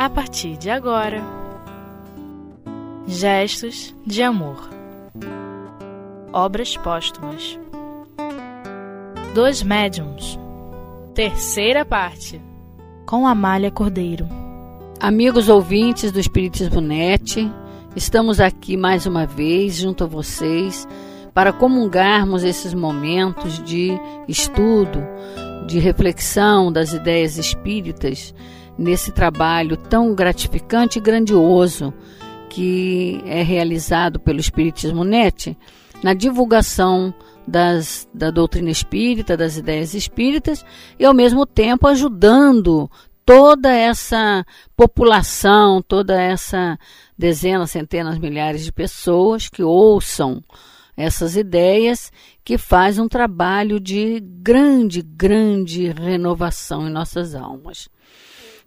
a partir de agora. Gestos de Amor. Obras Póstumas. Dois Médiums. Terceira parte. Com Amália Cordeiro. Amigos ouvintes do Espiritismo Net, estamos aqui mais uma vez junto a vocês para comungarmos esses momentos de estudo, de reflexão das ideias espíritas nesse trabalho tão gratificante e grandioso que é realizado pelo Espiritismo Net na divulgação das, da doutrina espírita, das ideias espíritas e ao mesmo tempo ajudando toda essa população, toda essa dezenas, centenas, milhares de pessoas que ouçam essas ideias, que faz um trabalho de grande, grande renovação em nossas almas.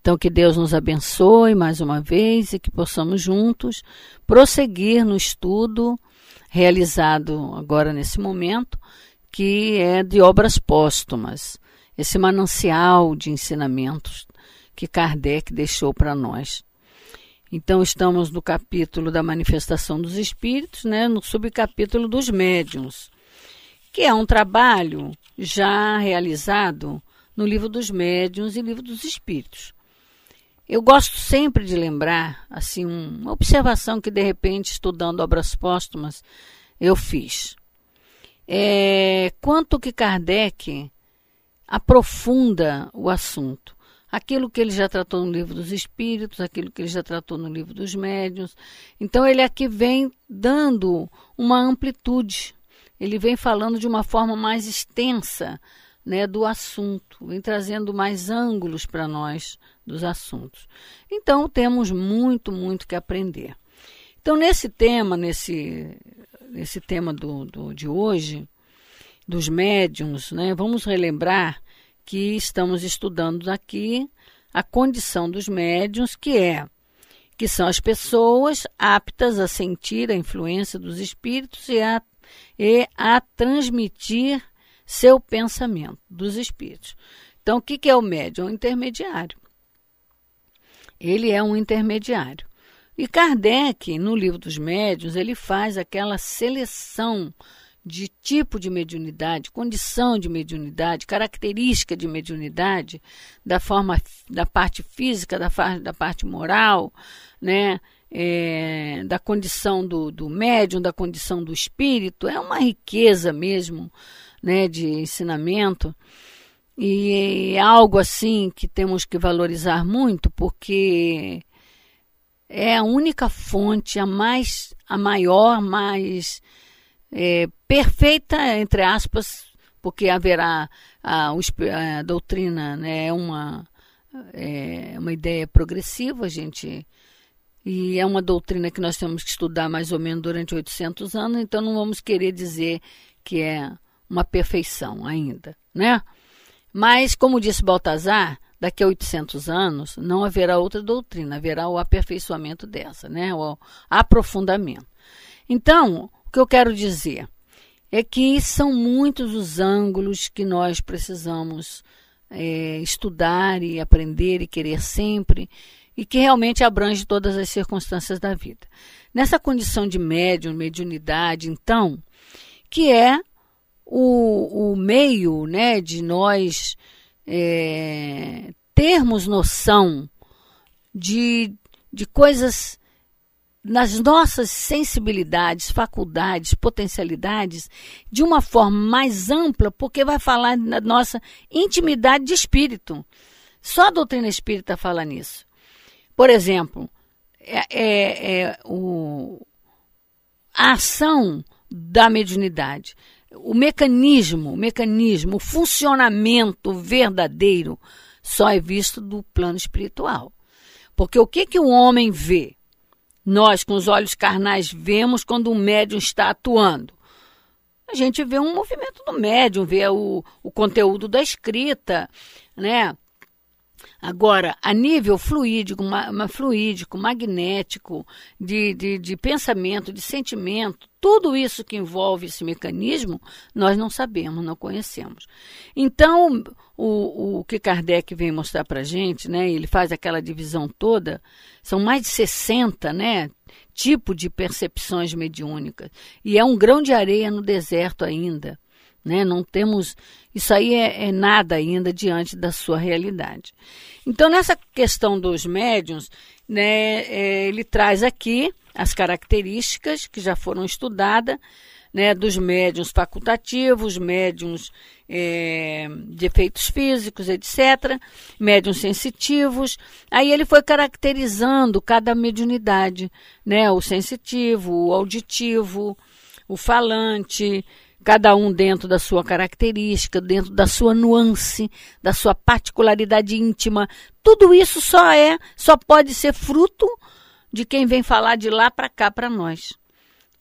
Então, que Deus nos abençoe mais uma vez e que possamos juntos prosseguir no estudo realizado agora nesse momento, que é de obras póstumas, esse manancial de ensinamentos que Kardec deixou para nós. Então, estamos no capítulo da manifestação dos espíritos, né, no subcapítulo dos médiuns, que é um trabalho já realizado no livro dos médiuns e livro dos espíritos. Eu gosto sempre de lembrar, assim, uma observação que de repente, estudando obras póstumas, eu fiz. É, quanto que Kardec aprofunda o assunto. Aquilo que ele já tratou no livro dos Espíritos, aquilo que ele já tratou no livro dos Médiuns. Então, ele aqui vem dando uma amplitude, ele vem falando de uma forma mais extensa né, do assunto, vem trazendo mais ângulos para nós dos assuntos. Então, temos muito, muito que aprender. Então, nesse tema, nesse, nesse tema do, do, de hoje, dos médiums, né, vamos relembrar que estamos estudando aqui a condição dos médiums, que é que são as pessoas aptas a sentir a influência dos espíritos e a, e a transmitir seu pensamento dos espíritos. Então, o que, é o médium? É um intermediário. Ele é um intermediário. E Kardec, no livro dos médiuns, ele faz aquela seleção de tipo de mediunidade, condição de mediunidade, característica de mediunidade, da forma da parte física, da, da parte moral, né? É, da condição do, do médium, da condição do espírito, é uma riqueza mesmo né, de ensinamento. E é algo assim que temos que valorizar muito, porque é a única fonte, a mais, a maior, mais é, perfeita, entre aspas, porque haverá a, a doutrina, né, é uma, é uma ideia progressiva, gente, e é uma doutrina que nós temos que estudar mais ou menos durante 800 anos, então não vamos querer dizer que é uma perfeição ainda, né? Mas, como disse Baltazar, daqui a 800 anos não haverá outra doutrina, haverá o aperfeiçoamento dessa, né? o aprofundamento. Então, o que eu quero dizer é que são muitos os ângulos que nós precisamos é, estudar e aprender e querer sempre, e que realmente abrange todas as circunstâncias da vida. Nessa condição de médium, mediunidade, então, que é o, o meio né, de nós é, termos noção de, de coisas nas nossas sensibilidades, faculdades, potencialidades, de uma forma mais ampla, porque vai falar da nossa intimidade de espírito. Só a doutrina espírita fala nisso. Por exemplo, é, é, é o, a ação da mediunidade o mecanismo, o mecanismo, o funcionamento verdadeiro só é visto do plano espiritual. Porque o que, que o homem vê? Nós, com os olhos carnais, vemos quando o médium está atuando. A gente vê um movimento do médium, vê o, o conteúdo da escrita, né? Agora, a nível fluídico, uma fluídico, magnético, de, de, de pensamento, de sentimento, tudo isso que envolve esse mecanismo, nós não sabemos, não conhecemos. Então, o, o que Kardec vem mostrar para a gente, né, ele faz aquela divisão toda, são mais de 60 né, tipos de percepções mediúnicas, e é um grão de areia no deserto ainda. Né? Não temos. Isso aí é, é, nada ainda diante da sua realidade. Então, nessa questão dos médiums, né, é, ele traz aqui as características que já foram estudadas né, dos médiums facultativos, médiums é, de efeitos físicos, etc., médiums sensitivos. Aí ele foi caracterizando cada mediunidade, né, o sensitivo, o auditivo, o falante, cada um dentro da sua característica, dentro da sua nuance, da sua particularidade íntima. Tudo isso só é, só pode ser fruto de quem vem falar de lá para cá para nós.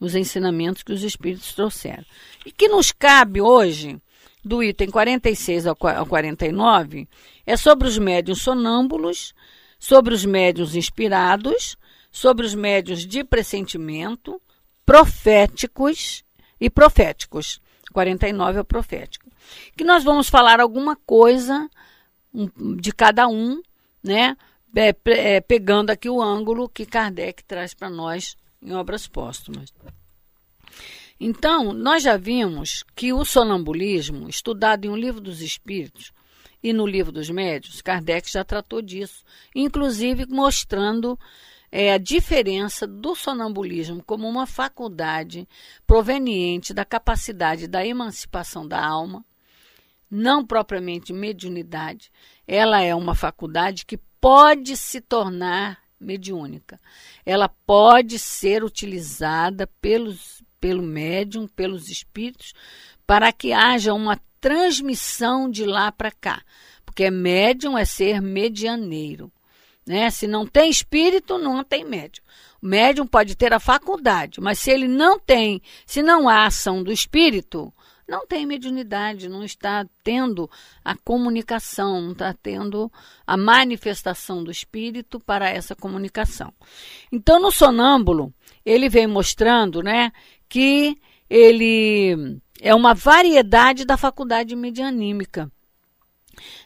Os ensinamentos que os espíritos trouxeram. E que nos cabe hoje, do item 46 ao 49, é sobre os médiuns sonâmbulos, sobre os médiuns inspirados, sobre os médiuns de pressentimento, proféticos e proféticos. 49 é o profético. Que nós vamos falar alguma coisa de cada um, né? É, é, pegando aqui o ângulo que Kardec traz para nós em obras póstumas. Então, nós já vimos que o sonambulismo, estudado em um livro dos espíritos e no livro dos médios, Kardec já tratou disso, inclusive mostrando é a diferença do sonambulismo como uma faculdade proveniente da capacidade da emancipação da alma, não propriamente mediunidade. Ela é uma faculdade que pode se tornar mediúnica. Ela pode ser utilizada pelos, pelo médium, pelos espíritos, para que haja uma transmissão de lá para cá. Porque médium é ser medianeiro. Né? Se não tem espírito, não tem médium. O médium pode ter a faculdade, mas se ele não tem, se não há ação do espírito, não tem mediunidade, não está tendo a comunicação, não está tendo a manifestação do espírito para essa comunicação. Então, no sonâmbulo, ele vem mostrando né, que ele é uma variedade da faculdade medianímica.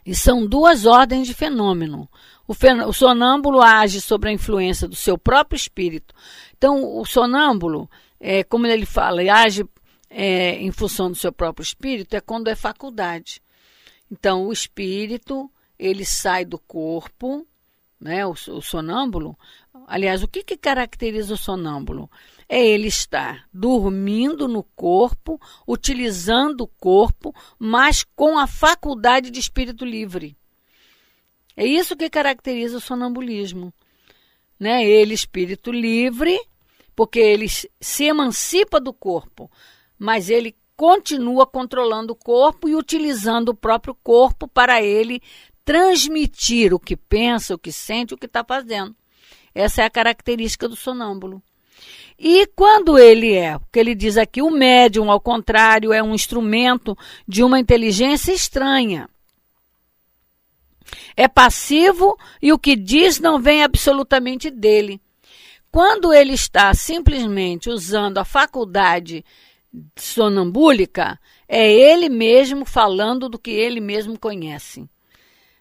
E são duas ordens de fenômeno. O, sonâmbulo age sobre a influência do seu próprio espírito. Então, o sonâmbulo, é, como ele fala, age é, em função do seu próprio espírito, é quando é faculdade. Então, o espírito, ele sai do corpo, né, o, o sonâmbulo. Aliás, o que, que caracteriza o sonâmbulo? É ele estar dormindo no corpo, utilizando o corpo, mas com a faculdade de espírito livre. É isso que caracteriza o sonambulismo. Né? Ele, espírito livre, porque ele se emancipa do corpo, mas ele continua controlando o corpo e utilizando o próprio corpo para ele transmitir o que pensa, o que sente, o que está fazendo. Essa é a característica do sonâmbulo. E quando ele é, porque ele diz aqui, o médium, ao contrário, é um instrumento de uma inteligência estranha. É passivo e o que diz não vem absolutamente dele. Quando ele está simplesmente usando a faculdade sonambúlica, é ele mesmo falando do que ele mesmo conhece,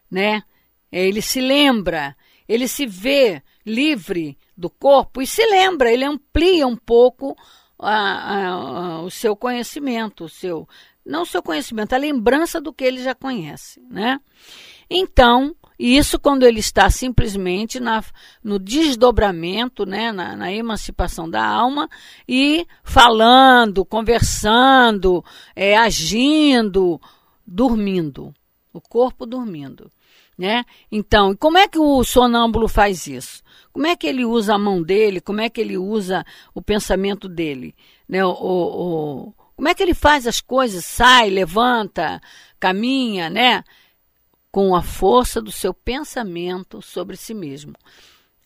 né? Ele se lembra, ele se vê livre do corpo e se lembra, ele amplia um pouco a, a, a, o seu conhecimento, o seu não o seu conhecimento, a lembrança do que ele já conhece, né? Então, isso quando ele está simplesmente na, no desdobramento, né, na, na, emancipação da alma e falando, conversando, é, agindo, dormindo, o corpo dormindo. Né? Então, como é que o sonâmbulo faz isso? Como é que ele usa a mão dele? Como é que ele usa o pensamento dele? Né? O, o, como é que ele faz as coisas? Sai, levanta, caminha, né? Com a força do seu pensamento sobre si mesmo.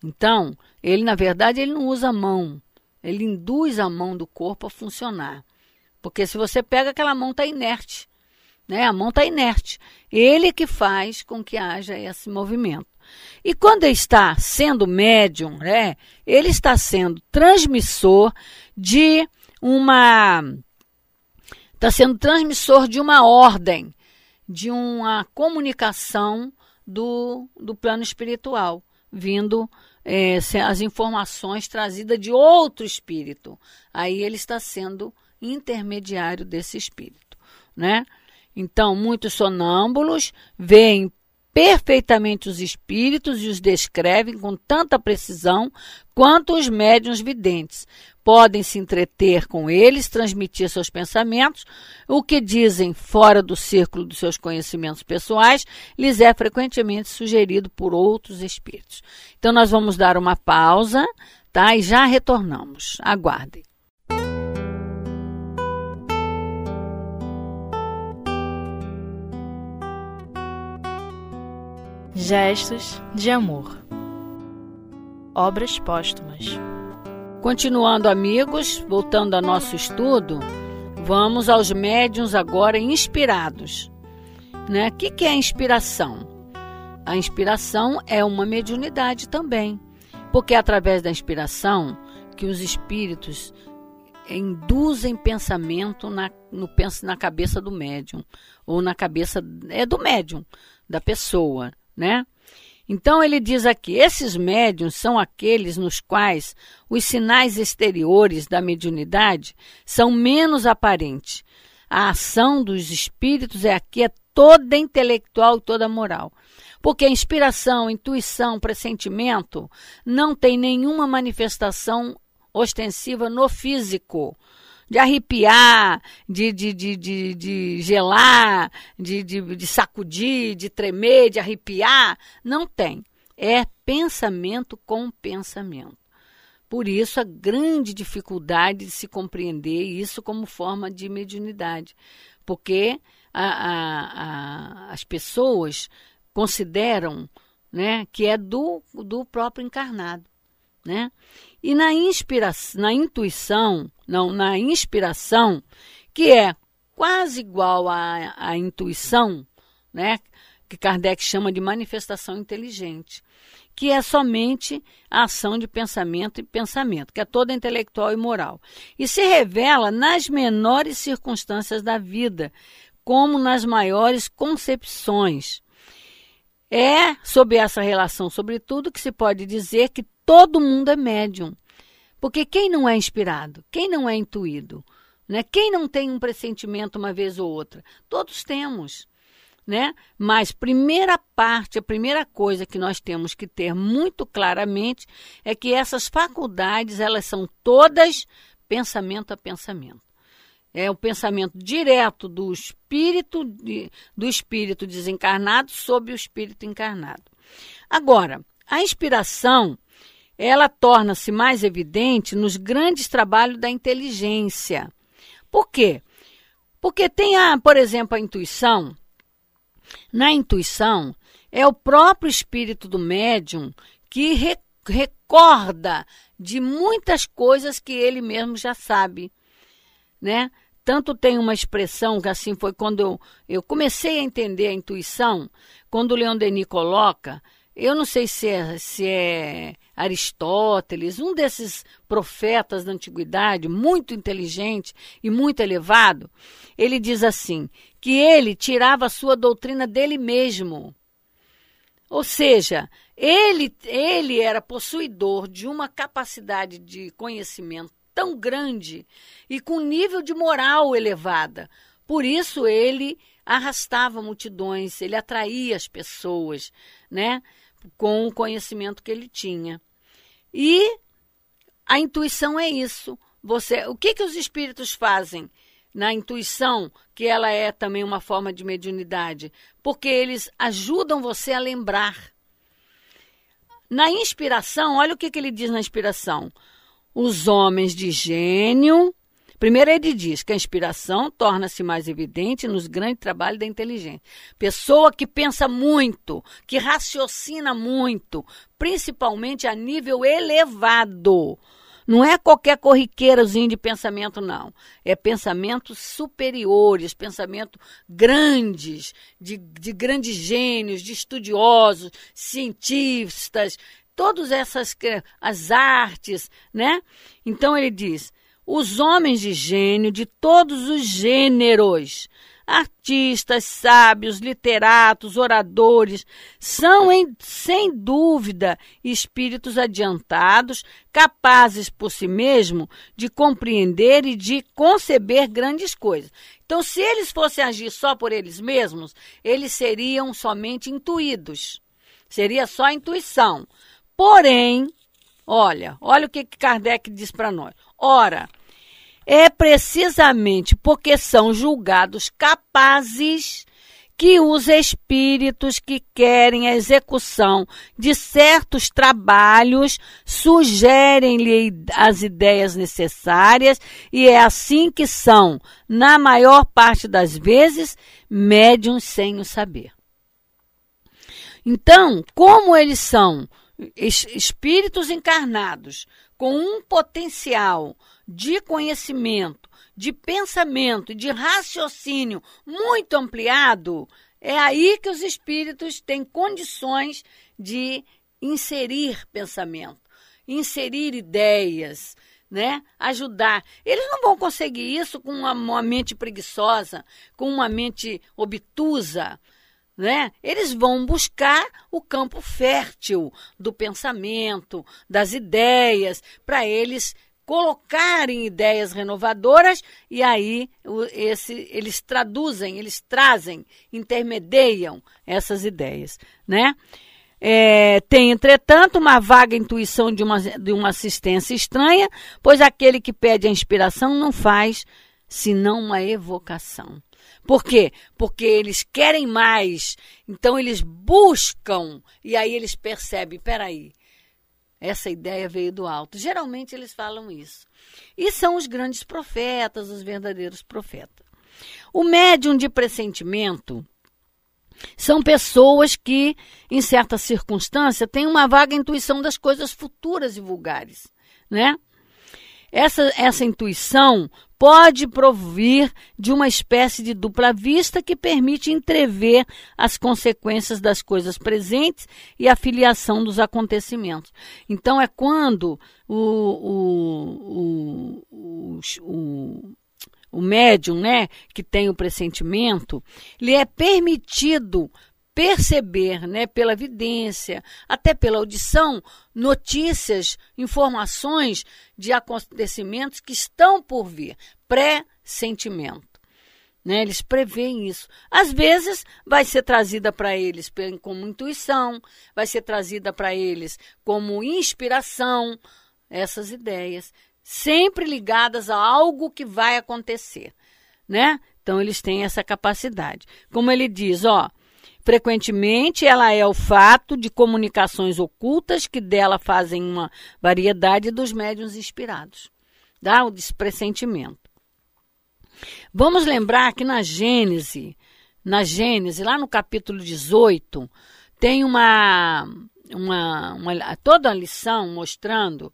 Então, ele, na verdade, ele não usa a mão, ele induz a mão do corpo a funcionar. Porque se você pega aquela mão, está inerte. Né? A mão está inerte. Ele que faz com que haja esse movimento. E quando ele está sendo médium, né, ele está sendo transmissor de uma está sendo transmissor de uma ordem, de uma comunicação do, do plano espiritual, vindo é, as informações trazidas de outro espírito. Aí ele está sendo intermediário desse espírito, né? Então, muitos sonâmbulos veem perfeitamente os espíritos e os descrevem com tanta precisão quanto os médiuns videntes. Podem se entreter com eles, transmitir seus pensamentos, o que dizem fora do círculo dos seus conhecimentos pessoais, lhes é frequentemente sugerido por outros espíritos. Então nós vamos dar uma pausa, tá? E já retornamos. Aguardem. Gestos de amor. Obras póstumas. Continuando, amigos, voltando ao nosso estudo, vamos aos médiums agora inspirados. Né? O que, que é inspiração? A inspiração é uma mediunidade também, porque é através da inspiração que os espíritos induzem pensamento na, no, na cabeça do médium, ou na cabeça é do médium, da pessoa né? Então ele diz aqui: esses médiums são aqueles nos quais os sinais exteriores da mediunidade são menos aparentes. A ação dos espíritos é aqui é toda intelectual e toda moral. Porque a inspiração, intuição, pressentimento não tem nenhuma manifestação ostensiva no físico de arrepiar, de, de, de, de, de gelar, de, de, de sacudir, de tremer, de arrepiar. Não tem. É pensamento com pensamento. Por isso, a grande dificuldade de se compreender isso como forma de mediunidade. Porque a, a, a, as pessoas consideram né, que é do, do próprio encarnado. Né? E na inspiração, na intuição, não, na inspiração, que é quase igual à, à intuição, né? que Kardec chama de manifestação inteligente, que é somente a ação de pensamento e pensamento, que é toda intelectual e moral, e se revela nas menores circunstâncias da vida, como nas maiores concepções. É sob essa relação, sobretudo, que se pode dizer que Todo mundo é médium. Porque quem não é inspirado? Quem não é intuído? Né? Quem não tem um pressentimento uma vez ou outra? Todos temos. Né? Mas primeira parte, a primeira coisa que nós temos que ter muito claramente é que essas faculdades, elas são todas pensamento a pensamento. É o pensamento direto do espírito do espírito desencarnado sobre o espírito encarnado. Agora, a inspiração ela torna-se mais evidente nos grandes trabalhos da inteligência. Por quê? Porque tem, a, por exemplo, a intuição. Na intuição, é o próprio espírito do médium que re, recorda de muitas coisas que ele mesmo já sabe, né? Tanto tem uma expressão que assim foi quando eu, eu comecei a entender a intuição, quando o Leon Denis coloca, eu não sei se é, se é Aristóteles, um desses profetas da antiguidade, muito inteligente e muito elevado, ele diz assim: que ele tirava a sua doutrina dele mesmo. Ou seja, ele, ele era possuidor de uma capacidade de conhecimento tão grande e com nível de moral elevada. Por isso ele arrastava multidões, ele atraía as pessoas, né, com o conhecimento que ele tinha. E a intuição é isso. Você, o que que os espíritos fazem na intuição, que ela é também uma forma de mediunidade? Porque eles ajudam você a lembrar. Na inspiração, olha o que, que ele diz na inspiração. Os homens de gênio Primeiro, ele diz que a inspiração torna-se mais evidente nos grandes trabalhos da inteligência. Pessoa que pensa muito, que raciocina muito, principalmente a nível elevado. Não é qualquer corriqueirazinho de pensamento, não. É pensamentos superiores, pensamentos grandes, de, de grandes gênios, de estudiosos, cientistas, todas essas as artes, né? Então ele diz: os homens de gênio de todos os gêneros, artistas, sábios, literatos, oradores, são, em, sem dúvida, espíritos adiantados, capazes por si mesmo de compreender e de conceber grandes coisas. Então, se eles fossem agir só por eles mesmos, eles seriam somente intuídos. Seria só intuição. Porém, olha, olha o que Kardec diz para nós. Ora, é precisamente porque são julgados capazes que os espíritos que querem a execução de certos trabalhos sugerem-lhe as ideias necessárias e é assim que são, na maior parte das vezes, médiums sem o saber. Então, como eles são espíritos encarnados com um potencial de conhecimento, de pensamento, de raciocínio muito ampliado, é aí que os espíritos têm condições de inserir pensamento, inserir ideias, né? Ajudar. Eles não vão conseguir isso com uma, uma mente preguiçosa, com uma mente obtusa, né? Eles vão buscar o campo fértil do pensamento, das ideias, para eles colocarem ideias renovadoras e aí esse, eles traduzem, eles trazem, intermediam essas ideias, né? É, tem, entretanto, uma vaga intuição de uma, de uma assistência estranha, pois aquele que pede a inspiração não faz senão uma evocação. Por quê? Porque eles querem mais, então eles buscam e aí eles percebem, peraí, essa ideia veio do alto. Geralmente eles falam isso. E são os grandes profetas, os verdadeiros profetas. O médium de pressentimento são pessoas que, em certa circunstância, têm uma vaga intuição das coisas futuras e vulgares, né? Essa, essa intuição pode provir de uma espécie de dupla vista que permite entrever as consequências das coisas presentes e a filiação dos acontecimentos. Então, é quando o, o, o, o, médium, né, que tem o pressentimento, lhe é permitido perceber, né, pela vidência, até pela audição, notícias, informações de acontecimentos que estão por vir, pré-sentimento. Né, eles preveem isso. Às vezes vai ser trazida para eles como intuição, vai ser trazida para eles como inspiração, essas ideias, sempre ligadas a algo que vai acontecer, né? Então eles têm essa capacidade. Como ele diz, ó, Frequentemente, ela é o fato de comunicações ocultas que dela fazem uma variedade dos médiuns inspirados. Dá o despressentimento. Vamos lembrar que na Gênese, na Gênese, lá no capítulo 18, tem uma, uma, uma toda a lição mostrando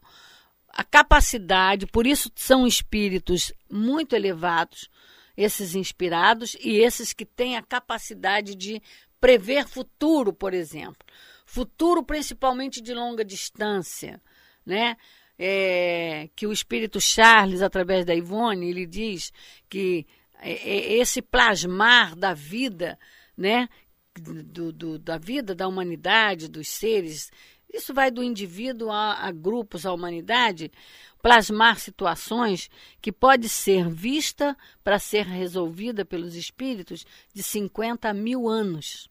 a capacidade, por isso são espíritos muito elevados, esses inspirados e esses que têm a capacidade de prever futuro, por exemplo. Futuro principalmente de longa distância, né? É, que o espírito Charles, através da Ivone, ele diz que é, é esse plasmar da vida, né? Do, do, da vida da humanidade, dos seres, isso vai do indivíduo a, a grupos, à humanidade, plasmar situações que pode ser vista para ser resolvida pelos espíritos de 50 mil anos.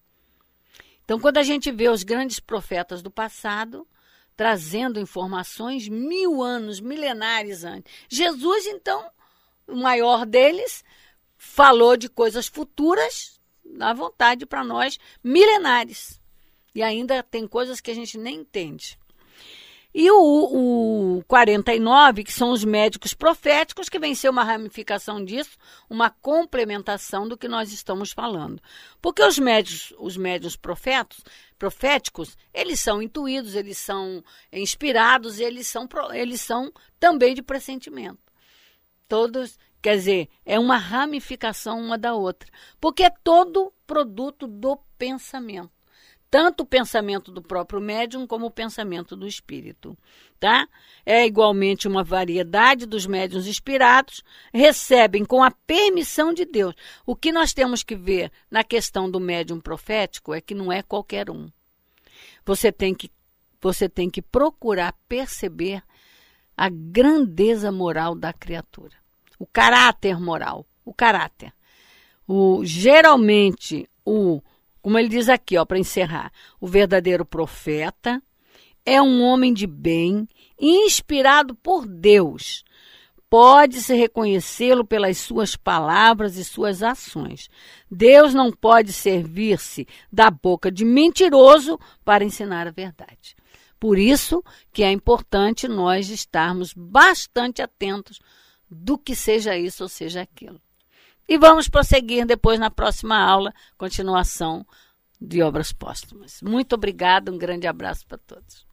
Então, quando a gente vê os grandes profetas do passado trazendo informações mil anos, milenares antes, Jesus, então, o maior deles, falou de coisas futuras, à vontade para nós, milenares. E ainda tem coisas que a gente nem entende. E o, o 49, que são os médicos proféticos, que vem ser uma ramificação disso, uma complementação do que nós estamos falando. Porque os médios, os médios profetos, proféticos, eles são intuídos, eles são inspirados, eles são, eles são também de pressentimento. Todos, quer dizer, é uma ramificação uma da outra. Porque é todo produto do pensamento tanto o pensamento do próprio médium como o pensamento do espírito, tá? É igualmente uma variedade dos médiuns inspirados, recebem com a permissão de Deus. O que nós temos que ver na questão do médium profético é que não é qualquer um. Você tem que você tem que procurar perceber a grandeza moral da criatura, o caráter moral, o caráter. O geralmente o como ele diz aqui, ó, para encerrar, o verdadeiro profeta é um homem de bem, inspirado por Deus. Pode-se reconhecê-lo pelas suas palavras e suas ações. Deus não pode servir-se da boca de mentiroso para ensinar a verdade. Por isso que é importante nós estarmos bastante atentos do que seja isso ou seja aquilo. E vamos prosseguir depois na próxima aula, continuação de obras póstumas. Muito obrigada, um grande abraço para todos.